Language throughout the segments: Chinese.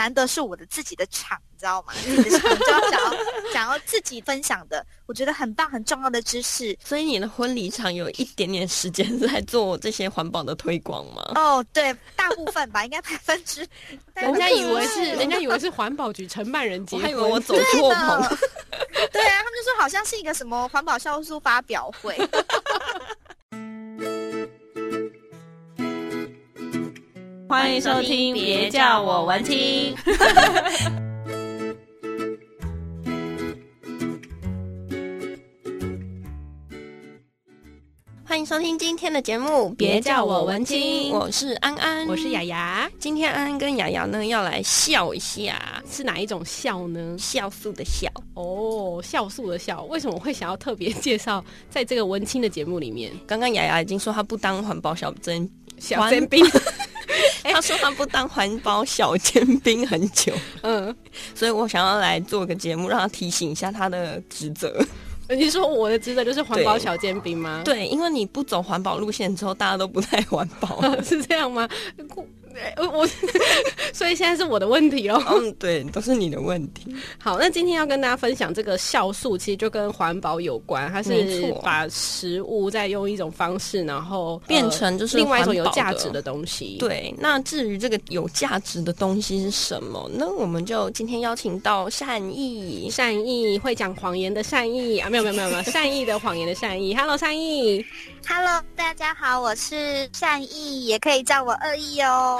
难得是我的自己的场，你知道吗？自己的场就要想要想要自己分享的，我觉得很棒很重要的知识。所以你的婚礼场有一点点时间是在做这些环保的推广吗？哦，对，大部分吧，应该百分之。人家以为是人家以为是环保局承办人结婚，我还以为我走错棚。对啊，他们就说好像是一个什么环保酵素发表会。欢迎收听，别叫我文青。欢迎收听今天的节目，别叫我文青。我是安安，我是雅雅。今天安安跟雅雅呢要来笑一下，是哪一种笑呢？酵素的笑哦，酵素的笑。为什么我会想要特别介绍 在这个文青的节目里面？刚刚雅雅已经说她不当环保小真小真兵。他说他不当环保小尖兵很久，嗯，所以我想要来做个节目，让他提醒一下他的职责。你说我的职责就是环保小尖兵吗？对，因为你不走环保路线之后，大家都不太环保，是这样吗？我我，所以现在是我的问题哦。嗯，对，都是你的问题。好，那今天要跟大家分享这个酵素，其实就跟环保有关，它是把食物再用一种方式，然后变成就是另外一种有价值的东西。对，那至于这个有价值的东西是什么？那我们就今天邀请到善意，善意会讲谎言的善意啊，没有没有没有没有，善意的谎言的善意。Hello，善意。Hello，大家好，我是善意，也可以叫我恶意哦。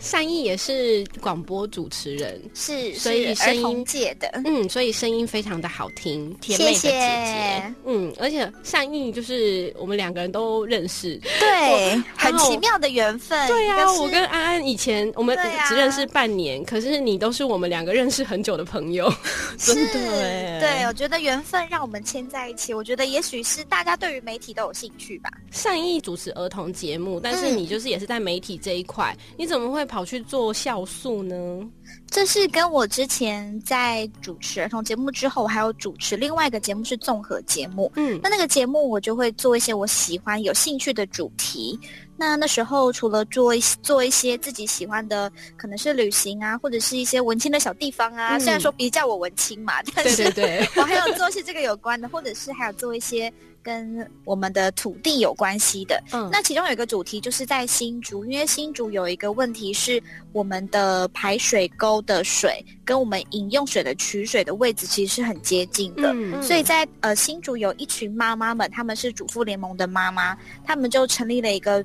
善意也是广播主持人，是，所以声音界的，嗯，所以声音非常的好听，甜美的姐姐，谢谢嗯，而且善意就是我们两个人都认识，对，很奇妙的缘分，对呀、啊，我跟安安以前我们只认识半年，啊、可是你都是我们两个认识很久的朋友，真的，对，我觉得缘分让我们牵在一起，我觉得也许是大家对于媒体都有兴趣吧。善意主持儿童节目，但是你就是也是在媒体这一块，嗯、你怎么会跑去做酵素呢？这是跟我之前在主持儿童节目之后，我还有主持另外一个节目是综合节目。嗯，那那个节目我就会做一些我喜欢、有兴趣的主题。那那时候除了做一做一些自己喜欢的，可能是旅行啊，或者是一些文青的小地方啊。嗯、虽然说别叫我文青嘛，但是对，我还有做一些这个有关的，或者是还有做一些。跟我们的土地有关系的，嗯，那其中有一个主题就是在新竹，因为新竹有一个问题是我们的排水沟的水跟我们饮用水的取水的位置其实是很接近的，嗯，所以在呃新竹有一群妈妈们，他们是主妇联盟的妈妈，他们就成立了一个。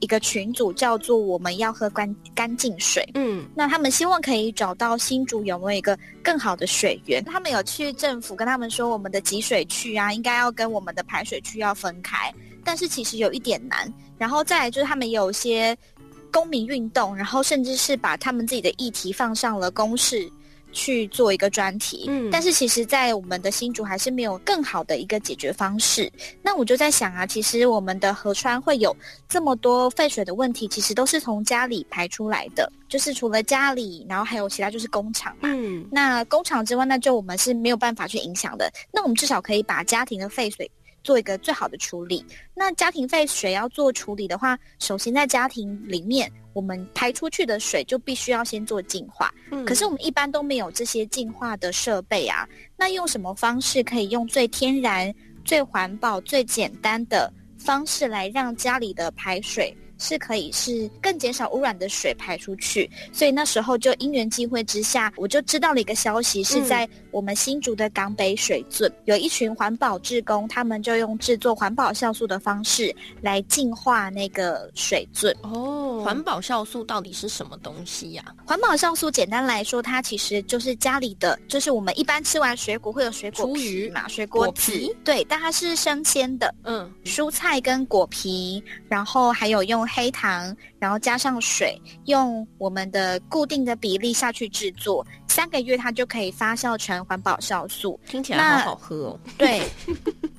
一个群组叫做“我们要喝干干净水”，嗯，那他们希望可以找到新竹有没有一个更好的水源。他们有去政府跟他们说，我们的集水区啊，应该要跟我们的排水区要分开，但是其实有一点难。然后再来就是他们有些公民运动，然后甚至是把他们自己的议题放上了公视。去做一个专题，嗯，但是其实，在我们的新竹还是没有更好的一个解决方式。那我就在想啊，其实我们的河川会有这么多废水的问题，其实都是从家里排出来的，就是除了家里，然后还有其他就是工厂嘛。嗯，那工厂之外，那就我们是没有办法去影响的。那我们至少可以把家庭的废水做一个最好的处理。那家庭废水要做处理的话，首先在家庭里面。我们排出去的水就必须要先做净化，嗯，可是我们一般都没有这些净化的设备啊。那用什么方式可以用最天然、最环保、最简单的方式来让家里的排水？是可以是更减少污染的水排出去，所以那时候就因缘际会之下，我就知道了一个消息，是在我们新竹的港北水圳，嗯、有一群环保志工，他们就用制作环保酵素的方式来净化那个水圳。哦，环保酵素到底是什么东西呀？啊？环保酵素简单来说，它其实就是家里的，就是我们一般吃完水果会有水果皮嘛，水果皮，对，但它是生鲜的，嗯，蔬菜跟果皮，然后还有用。黑糖，然后加上水，用我们的固定的比例下去制作，三个月它就可以发酵成环保酵素。听起来好好喝哦。对，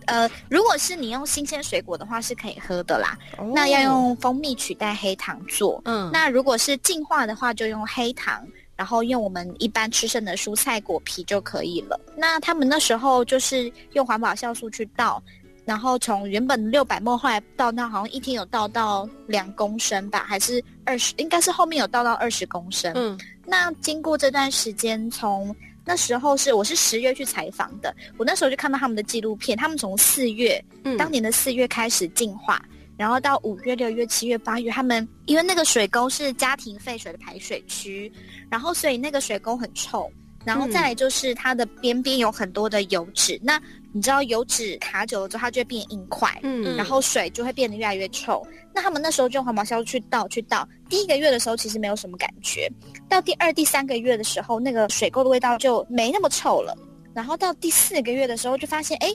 呃，如果是你用新鲜水果的话，是可以喝的啦。哦、那要用蜂蜜取代黑糖做。嗯，那如果是净化的话，就用黑糖，然后用我们一般吃剩的蔬菜果皮就可以了。那他们那时候就是用环保酵素去倒。然后从原本六百 ml 后来倒到好像一天有倒到两公升吧，还是二十？应该是后面有倒到二十公升。嗯，那经过这段时间，从那时候是我是十月去采访的，我那时候就看到他们的纪录片，他们从四月，嗯，当年的四月开始进化，然后到五月、六月、七月、八月，他们因为那个水沟是家庭废水的排水区，然后所以那个水沟很臭。然后再来就是它的边边有很多的油脂，嗯、那你知道油脂卡久了之后，它就会变硬块，嗯，然后水就会变得越来越臭。那他们那时候就用环保酵素去倒去倒，第一个月的时候其实没有什么感觉，到第二、第三个月的时候，那个水垢的味道就没那么臭了。然后到第四个月的时候，就发现哎，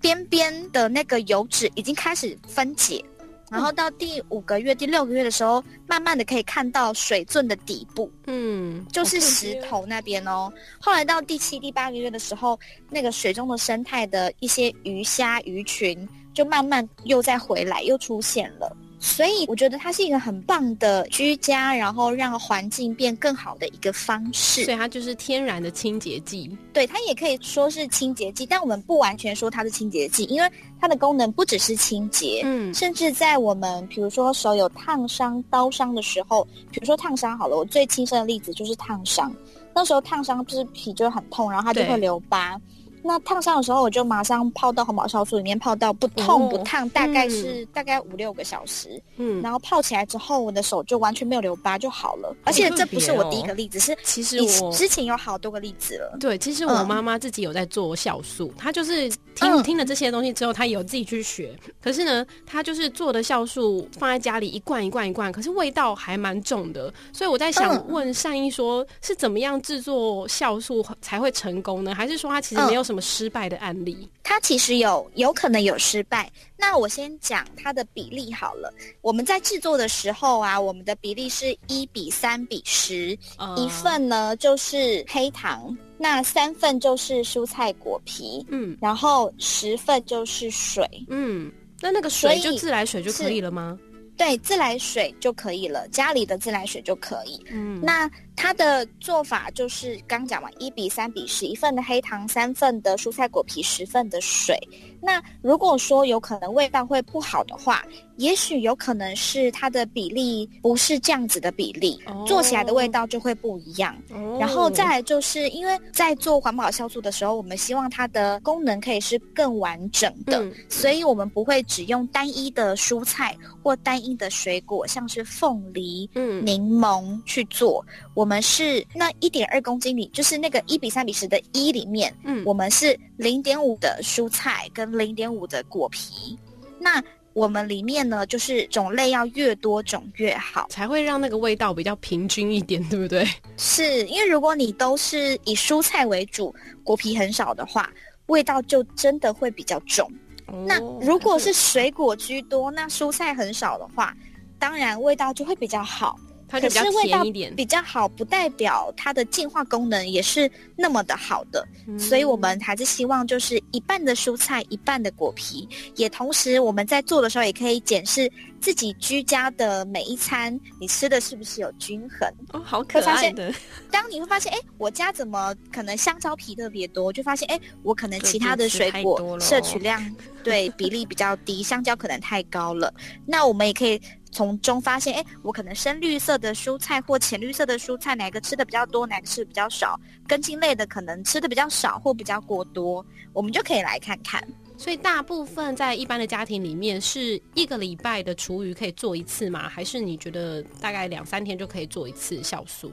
边边的那个油脂已经开始分解。然后到第五个月、第六个月的时候，慢慢的可以看到水圳的底部，嗯，就是石头那边哦。后来到第七、第八个月的时候，那个水中的生态的一些鱼虾鱼群，就慢慢又再回来，又出现了。所以我觉得它是一个很棒的居家，然后让环境变更好的一个方式。所以它就是天然的清洁剂。对，它也可以说是清洁剂，但我们不完全说它是清洁剂，因为它的功能不只是清洁。嗯，甚至在我们比如说手有烫伤、刀伤的时候，比如说烫伤好了，我最亲身的例子就是烫伤。那时候烫伤就是皮就很痛，然后它就会留疤。那烫伤的时候，我就马上泡到红宝酵素里面，泡到不痛不烫，大概是大概五六个小时。嗯，然后泡起来之后，我的手就完全没有留疤就好了。而且这不是我第一个例子，是其实我之前有好多个例子了。对，其实我妈妈自己有在做酵素，她就是听听了这些东西之后，她有自己去学。可是呢，她就是做的酵素放在家里一罐一罐一罐，可是味道还蛮重的。所以我在想问善意说，是怎么样制作酵素才会成功呢？还是说她其实没有？什么失败的案例？它其实有有可能有失败。那我先讲它的比例好了。我们在制作的时候啊，我们的比例是一比三比十，呃，一份呢就是黑糖，那三份就是蔬菜果皮，嗯，然后十份就是水，嗯，那那个水就自来水就可以了吗？对，自来水就可以了，家里的自来水就可以。嗯，那它的做法就是刚讲完，一比三比十，一份的黑糖，三份的蔬菜果皮，十份的水。那如果说有可能味道会不好的话，也许有可能是它的比例不是这样子的比例，oh. 做起来的味道就会不一样。Oh. 然后再来就是因为在做环保酵素的时候，我们希望它的功能可以是更完整的，嗯、所以我们不会只用单一的蔬菜或单一的水果，像是凤梨、嗯、柠檬去做。我们是那一点二公斤里，就是那个一比三比十的一里面，嗯，我们是零点五的蔬菜跟零点五的果皮。那我们里面呢，就是种类要越多种越好，才会让那个味道比较平均一点，对不对？是因为如果你都是以蔬菜为主，果皮很少的话，味道就真的会比较重。哦，那如果是水果居多，那蔬菜很少的话，当然味道就会比较好。它就比较甜一点，比较好，不代表它的净化功能也是那么的好的，嗯，所以我们还是希望就是一半的蔬菜，一半的果皮，也同时我们在做的时候也可以检视自己居家的每一餐，你吃的是不是有均衡？哦，好可爱的。当你会发现，哎，我家怎么可能香蕉皮特别多？就发现，哎，我可能其他的水果摄取 量对比例比较低，香蕉可能太高了。那我们也可以。从中发现，哎，我可能深绿色的蔬菜或浅绿色的蔬菜，哪个吃的比较多，哪个吃的比较少？根茎类的可能吃的比较少或比较过多，我们就可以来看看。所以大部分在一般的家庭里面，是一个礼拜的厨余可以做一次吗？还是你觉得大概两三天就可以做一次酵素？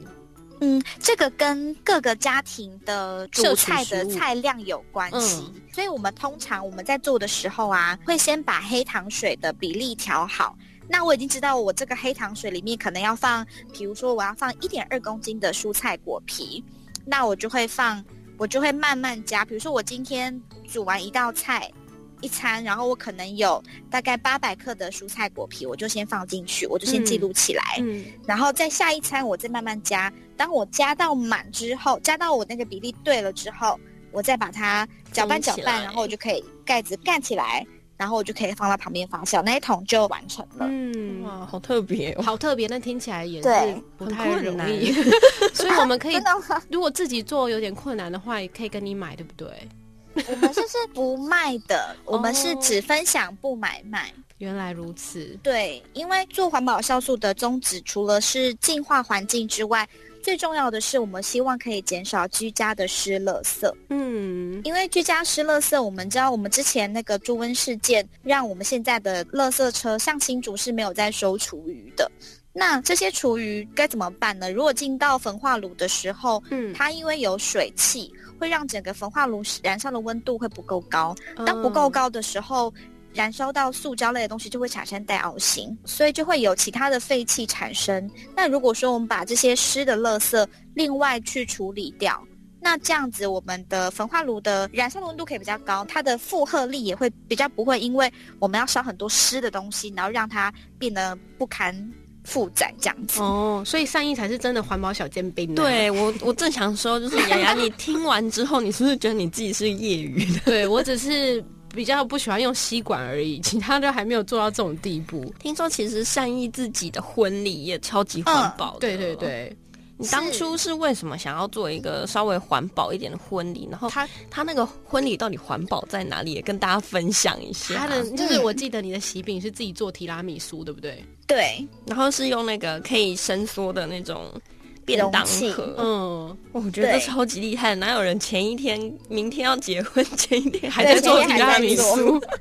嗯，这个跟各个家庭的煮菜的菜量有关系。嗯，所以我们通常我们在做的时候啊，会先把黑糖水的比例调好。那我已经知道，我这个黑糖水里面可能要放，比如说我要放一点二公斤的蔬菜果皮，那我就会放，我就会慢慢加。比如说我今天煮完一道菜一餐，然后我可能有大概八百克的蔬菜果皮，我就先放进去，我就先记录起来。嗯，嗯，然后在下一餐我再慢慢加。当我加到满之后，加到我那个比例对了之后，我再把它搅拌搅拌，然后我就可以盖子盖起来。然后我就可以放到旁边发酵，那一桶就完成了。嗯，哇，好特别，哦，好特别。那听起来也是不太容易，所以我们可以，如果自己做有点困难的话，也可以跟你买，对不对？我们就是不卖的，我们是只分享不买卖。原来如此，对，因为做环保酵素的宗旨，除了是净化环境之外，最重要的是我们希望可以减少居家的湿垃圾。嗯，因为居家湿垃圾，我们知道我们之前那个猪瘟事件，让我们现在的垃圾车像新竹是没有在收厨余的。那这些厨余该怎么办呢？如果进到焚化炉的时候，嗯，它因为有水汽，会让整个焚化炉燃烧的温度会不够高。当不够高的时候，燃烧到塑胶类的东西就会产生带凹型，所以就会有其他的废气产生。那如果说我们把这些湿的垃圾另外去处理掉，那这样子我们的焚化炉的燃烧的温度可以比较高，它的负荷力也会比较不会因为我们要烧很多湿的东西，然后让它变得不堪负载这样子。哦，所以善意才是真的环保小尖兵。对我，我正想说，就是雅雅，你听完之后，你是不是觉得你自己是业余的？对我只是。比较不喜欢用吸管而已，其他的还没有做到这种地步。听说其实善意自己的婚礼也超级环保的。对对对，你当初是为什么想要做一个稍微环保一点的婚礼？然后他他那个婚礼到底环保在哪里？也跟大家分享一下。他的就是我记得你的喜饼是自己做提拉米苏，对不对？对，然后是用那个可以伸缩的那种。便当盒，嗯，我觉得这超级厉害，哪有人前一天、明天要结婚，前一天还在做提拉米苏？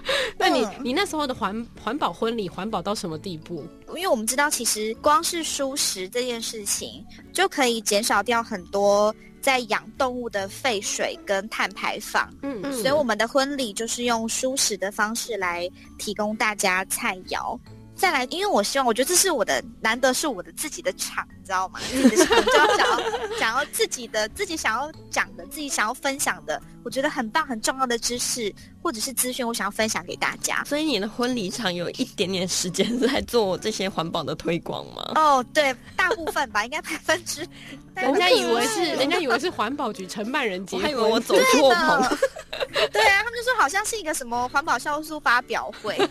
那你你那时候的环环保婚礼环保到什么地步？因为我们知道，其实光是蔬食这件事情就可以减少掉很多在养动物的废水跟碳排放。嗯，所以我们的婚礼就是用蔬食的方式来提供大家菜肴。再来，因为我希望，我觉得这是我的难得，是我的自己的场，你知道吗？自己的场就要想要想要自己的自己想要讲的，自己想要分享的，我觉得很棒很重要的知识或者是资讯，我想要分享给大家。所以你的婚礼场有一点点时间是在做这些环保的推广吗？哦，对，大部分吧，应该百分之。人家以为是，人家以为是环保局承办人结婚，我还以为我走错棚。对啊，他们就说好像是一个什么环保酵素发表会。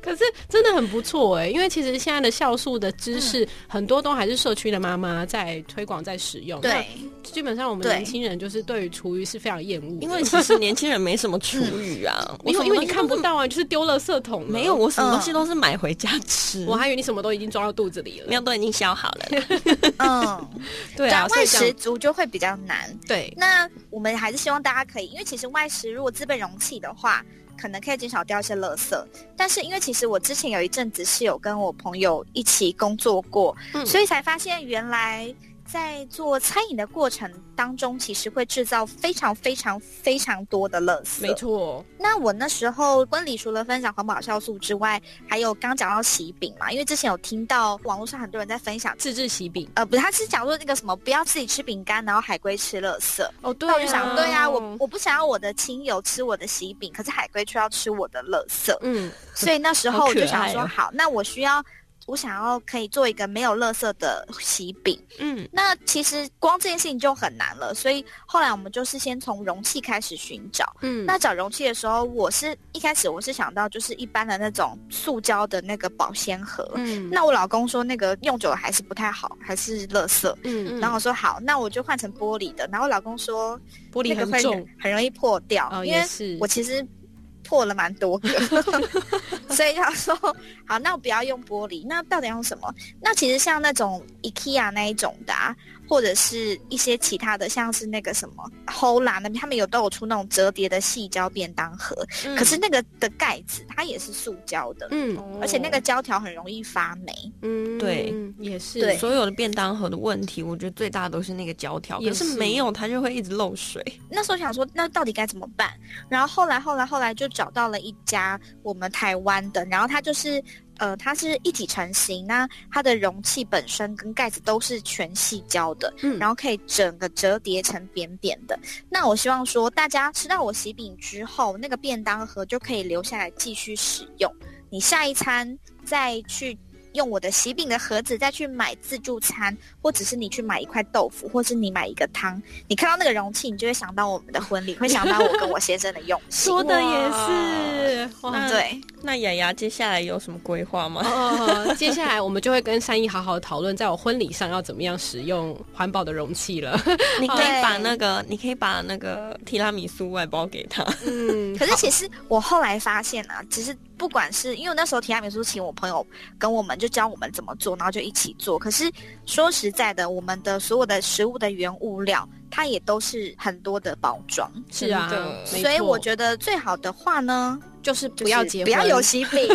可是真的很不错哎，因为其实现在的酵素的知识很多都还是社区的妈妈在推广在使用。对，基本上我们年轻人就是对于厨余是非常厌恶，因为其实年轻人没什么厨余啊，因为因为你看不到啊，就是丢了色桶。没有，我什么东西都是买回家吃。我还以为你什么都已经装到肚子里了，没有，都已经消好了。嗯，对啊，外食族就会比较难。对，那我们还是希望大家可以，因为其实外食如果自备容器的话。可能可以减少掉一些垃圾，但是因为其实我之前有一阵子是有跟我朋友一起工作过，嗯，所以才发现原来。在做餐饮的过程当中，其实会制造非常非常非常多的垃圾。没错。那我那时候婚礼除了分享环保酵素之外，还有刚讲到喜饼嘛，因为之前有听到网络上很多人在分享自制喜饼。呃，不是，他是讲说那个什么，不要自己吃饼干，然后海龟吃垃圾。哦，对啊。那我就想，对啊，我我不想要我的亲友吃我的喜饼，可是海龟却要吃我的垃圾。嗯。所以那时候我就想说，好，哦、好，那我需要。我想要可以做一个没有垃圾的喜饼，嗯，那其实光这件事情就很难了，所以后来我们就是先从容器开始寻找，嗯，那找容器的时候，我是一开始我是想到就是一般的那种塑胶的那个保鲜盒，嗯，那我老公说那个用久了还是不太好，还是垃圾，嗯，然后我说好，那我就换成玻璃的，然后我老公说玻璃很重，很容易破掉，哦，因为我其实。过了蛮多个，所以他说好，那我不要用玻璃，那到底用什么？那其实像那种 IKEA 那一种的，啊，或者是一些其他的，像是那个什么 Hola 那边，他们有都有出那种折叠的细胶便当盒，嗯，可是那个的盖子它也是塑胶的，嗯，而且那个胶条很容易发霉，嗯，对，也是，所有的便当盒的问题，我觉得最大的都是那个胶条，可是没有它就会一直漏水。那时候想说，那到底该怎么办？然后后来后来后来就找到了一家我们台湾的，然后它就是。呃，它是一体成型，那它的容器本身跟盖子都是全细胶的，嗯，然后可以整个折叠成扁扁的。那我希望说，大家吃到我喜饼之后，那个便当盒就可以留下来继续使用。你下一餐再去用我的喜饼的盒子再去买自助餐，或者是你去买一块豆腐，或是你买一个汤，你看到那个容器，你就会想到我们的婚礼，会想到我跟我先生的用心。说的也是，哇对。那雅雅接下来有什么规划吗？哦，接下来我们就会跟善意好好讨论，在我婚礼上要怎么样使用环保的容器了。你可以 把那个，你可以把那个提拉米苏外包给他。嗯，可是其实我后来发现啊，其实不管是因为那时候提拉米苏请我朋友跟我们就教我们怎么做，然后就一起做。可是说实在的，我们的所有的食物的原物料，它也都是很多的包装。是啊，所以我觉得最好的话呢。就是不要结婚，不要有喜饼，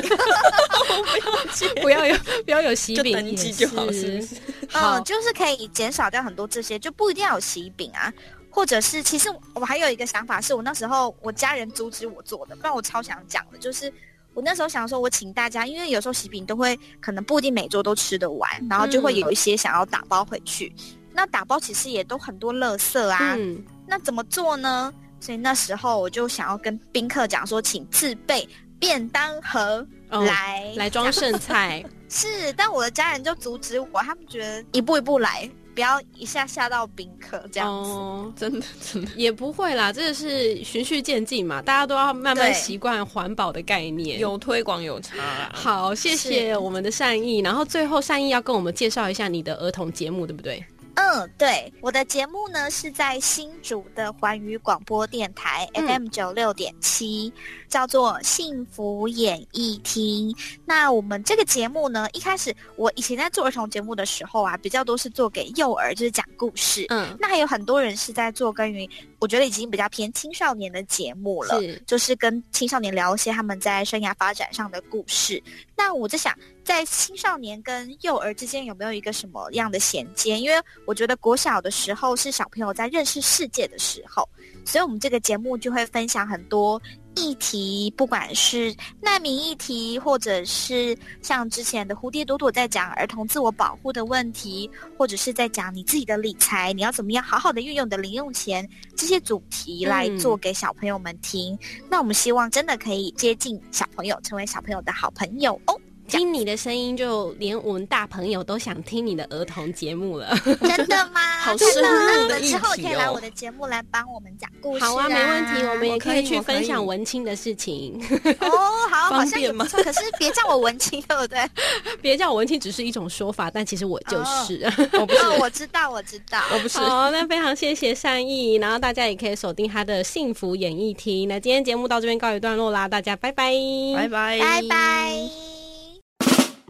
不要有不要有喜饼，登记就好，是不是？嗯，就是可以减少掉很多这些，就不一定要有喜饼啊，或者是，其实我还有一个想法，是我那时候我家人阻止我做的，不然我超想讲的，就是我那时候想说，我请大家，因为有时候喜饼都会可能不一定每桌都吃得完，然后就会有一些想要打包回去，嗯、那打包其实也都很多垃圾啊，嗯、那怎么做呢？所以那时候我就想要跟宾客讲说，请自备便当盒来、哦、来装剩菜。是，但我的家人就阻止我，他们觉得一步一步来，不要一下吓到宾客这样子。哦，真的真的。也不会啦，这个是循序渐进嘛，大家都要慢慢习惯环保的概念，有推广有差。好，谢谢。我们的善意，然后最后善意要跟我们介绍一下你的儿童节目，对不对？嗯，对，我的节目呢是在新竹的环宇广播电台 FM 九六点七，叫做幸福演艺厅。那我们这个节目呢，一开始我以前在做儿童节目的时候啊，比较多是做给幼儿，就是讲故事。嗯，那还有很多人是在做关于，我觉得已经比较偏青少年的节目了，是就是跟青少年聊一些他们在生涯发展上的故事。那我在想，在青少年跟幼儿之间有没有一个什么样的衔接？因为我觉得国小的时候是小朋友在认识世界的时候，所以我们这个节目就会分享很多议题，不管是难民议题，或者是像之前的蝴蝶朵朵在讲儿童自我保护的问题，或者是在讲你自己的理财，你要怎么样好好的运用你的零用钱，这些主题来做给小朋友们听。嗯、那我们希望真的可以接近小朋友，成为小朋友的好朋友哦。听你的声音，就连我们大朋友都想听你的儿童节目了。真的吗？好深入的议题哦。之后可以来我的节目来帮我们讲故事。好啊，没问题，我们也可以去分享文青的事情。哦，好，好像也不错。可是别叫我文青，对不对？别叫我文青，只是一种说法，但其实我就是。我不是，我知道，我知道，我不是。好，那非常谢谢善意，然后大家也可以锁定他的幸福演艺厅。那今天节目到这边告一段落啦，大家拜拜，拜拜，拜拜。